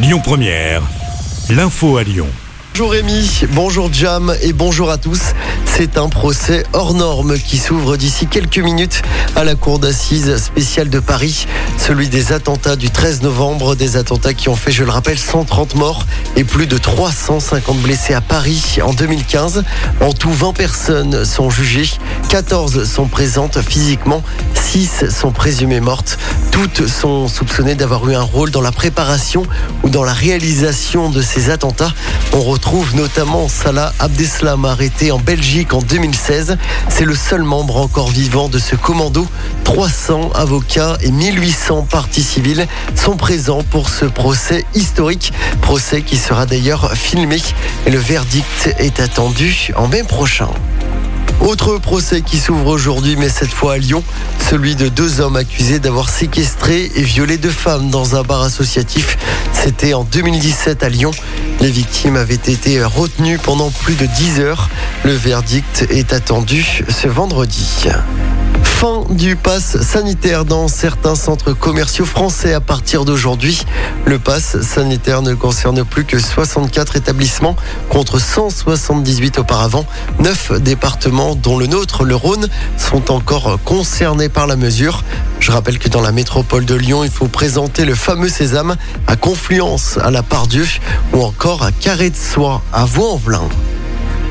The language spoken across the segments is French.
Lyon Première, l'info à Lyon. Bonjour Rémi, bonjour Jam et bonjour à tous. C'est un procès hors norme qui s'ouvre d'ici quelques minutes à la cour d'assises spéciale de Paris. Celui des attentats du 13 novembre, des attentats qui ont fait, je le rappelle, 130 morts et plus de 350 blessés à Paris en 2015. En tout, 20 personnes sont jugées, 14 sont présentes physiquement, 6 sont présumées mortes. Toutes sont soupçonnées d'avoir eu un rôle dans la préparation ou dans la réalisation de ces attentats. On retrouve notamment Salah Abdeslam arrêté en Belgique en 2016. C'est le seul membre encore vivant de ce commando. 300 avocats et 1800 parties civiles sont présents pour ce procès historique. Procès qui sera d'ailleurs filmé le verdict est attendu en mai prochain. Autre procès qui s'ouvre aujourd'hui, mais cette fois à Lyon, celui de deux hommes accusés d'avoir séquestré et violé deux femmes dans un bar associatif. C'était en 2017 à Lyon. Les victimes avaient été retenues pendant plus de 10 heures. Le verdict est attendu ce vendredi. Fin du pass sanitaire dans certains centres commerciaux français à partir d'aujourd'hui. Le pass sanitaire ne concerne plus que 64 établissements contre 178 auparavant. Neuf départements, dont le nôtre, le Rhône, sont encore concernés par la mesure. Je rappelle que dans la métropole de Lyon, il faut présenter le fameux sésame à Confluence, à la Pardieu ou encore à Carré de Soie, à Vaux-en-Velin.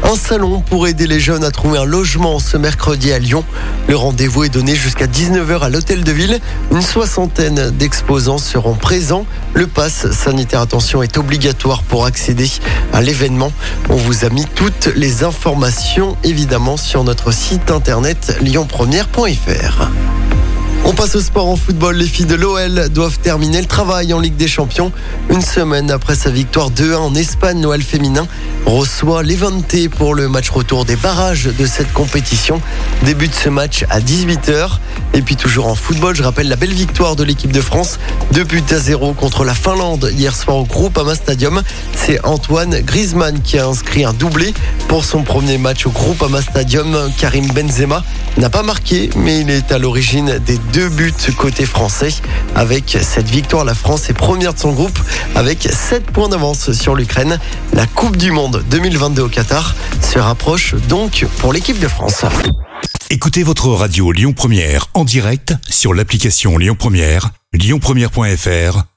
Un salon pour aider les jeunes à trouver un logement ce mercredi à Lyon. Le rendez-vous est donné jusqu'à 19h à l'hôtel de ville. Une soixantaine d'exposants seront présents. Le pass sanitaire attention est obligatoire pour accéder à l'événement. On vous a mis toutes les informations évidemment sur notre site internet lyonpremière.fr. On passe au sport en football. Les filles de l'OL doivent terminer le travail en Ligue des Champions. Une semaine après sa victoire 2-1 en Espagne, l'OL féminin reçoit Levante pour le match retour des barrages de cette compétition. Début de ce match à 18h. Et puis toujours en football, je rappelle la belle victoire de l'équipe de France. 2 buts à 0 contre la Finlande hier soir au Groupama Stadium. C'est Antoine Griezmann qui a inscrit un doublé pour son premier match au Groupama Stadium. Karim Benzema n'a pas marqué, mais il est à l'origine des deux buts côté français. Avec cette victoire, la France est première de son groupe avec 7 points d'avance sur l'Ukraine. La Coupe du Monde 2022 au Qatar se rapproche donc pour l'équipe de France. Écoutez votre radio Lyon Première en direct sur l'application Lyon Première, lyonpremière.fr